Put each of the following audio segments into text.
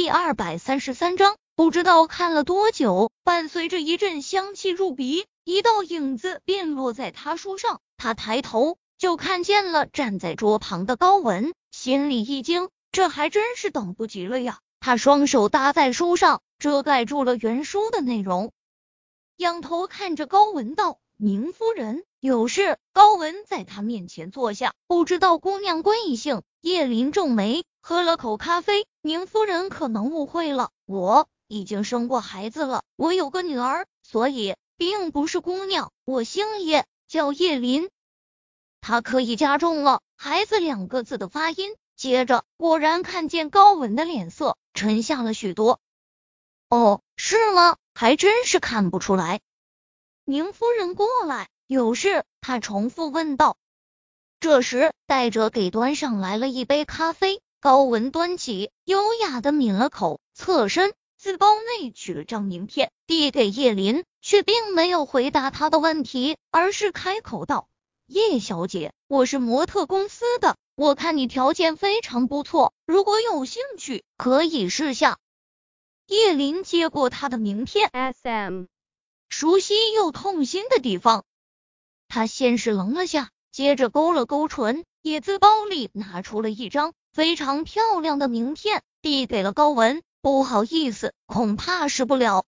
第二百三十三章，不知道看了多久，伴随着一阵香气入鼻，一道影子便落在他书上。他抬头就看见了站在桌旁的高文，心里一惊，这还真是等不及了呀！他双手搭在书上，遮盖住了原书的内容，仰头看着高文道：“宁夫人，有事。”高文在他面前坐下，不知道姑娘贵姓。叶林皱眉，喝了口咖啡。宁夫人可能误会了，我已经生过孩子了，我有个女儿，所以并不是姑娘。我姓叶，叫叶林。他刻意加重了“孩子”两个字的发音，接着果然看见高文的脸色沉下了许多。哦，是吗？还真是看不出来。宁夫人过来，有事？他重复问道。这时，带着给端上来了一杯咖啡。高文端起，优雅的抿了口，侧身自包内取了张名片，递给叶林，却并没有回答他的问题，而是开口道：“叶小姐，我是模特公司的，我看你条件非常不错，如果有兴趣，可以试下。”叶林接过他的名片，S.M. 熟悉又痛心的地方，他先是愣了下。接着勾了勾唇，也自包里拿出了一张非常漂亮的名片，递给了高文。不好意思，恐怕是不了。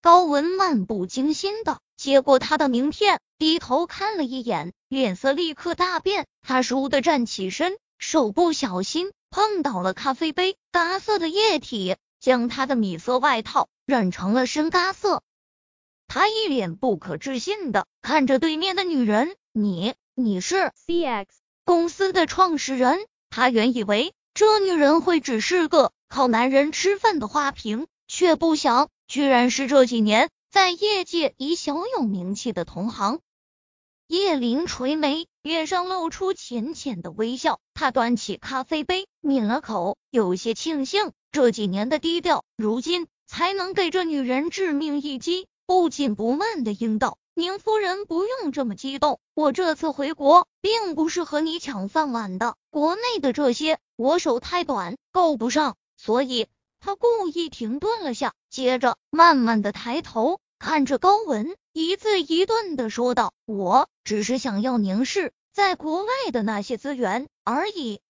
高文漫不经心的接过他的名片，低头看了一眼，脸色立刻大变。他倏地站起身，手不小心碰倒了咖啡杯，咖色的液体将他的米色外套染成了深咖色。他一脸不可置信的看着对面的女人，你。你是 CX 公司的创始人，他原以为这女人会只是个靠男人吃饭的花瓶，却不想居然是这几年在业界已小有名气的同行。叶林垂眉，脸上露出浅浅的微笑，他端起咖啡杯抿了口，有些庆幸这几年的低调，如今才能给这女人致命一击，不紧不慢的应道。宁夫人不用这么激动，我这次回国并不是和你抢饭碗的，国内的这些我手太短，够不上，所以他故意停顿了下，接着慢慢的抬头看着高文，一字一顿的说道：“我只是想要宁氏在国外的那些资源而已。”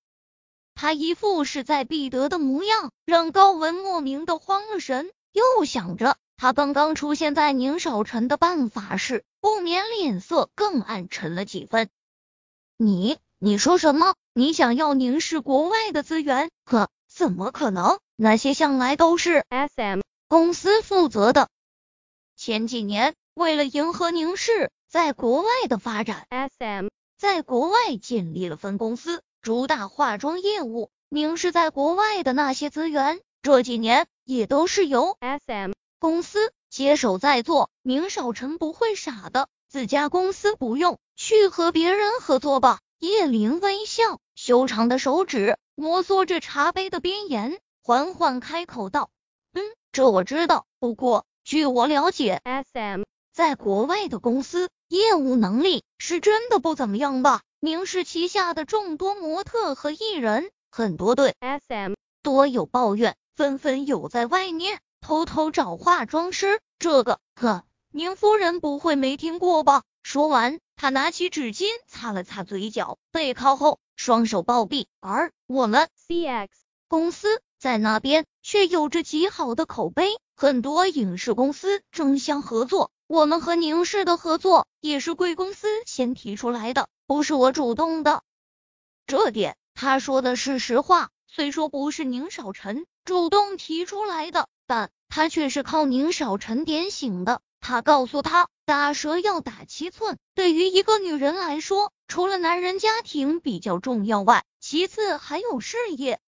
他一副势在必得的模样，让高文莫名的慌了神，又想着。他刚刚出现在宁少臣的办法时，不免脸色更暗沉了几分。你你说什么？你想要宁氏国外的资源？可怎么可能？那些向来都是 S.M 公司负责的。前几年为了迎合宁氏在国外的发展，S.M 在国外建立了分公司，主打化妆业务。宁氏在国外的那些资源，这几年也都是由 S.M。公司接手在做，宁少臣不会傻的，自家公司不用去和别人合作吧？叶林微笑，修长的手指摩挲着茶杯的边沿，缓缓开口道：“嗯，这我知道。不过据我了解，S.M 在国外的公司业务能力是真的不怎么样吧？宁氏旗下的众多模特和艺人，很多对 S.M 多有抱怨，纷纷有在外面。”偷偷找化妆师，这个呵，宁夫人不会没听过吧？说完，他拿起纸巾擦了擦嘴角，背靠后，双手抱臂。而我们 CX 公司在那边却有着极好的口碑，很多影视公司争相合作。我们和宁氏的合作也是贵公司先提出来的，不是我主动的。这点他说的是实话，虽说不是宁少臣主动提出来的。但他却是靠宁少臣点醒的。他告诉他，打蛇要打七寸。对于一个女人来说，除了男人家庭比较重要外，其次还有事业。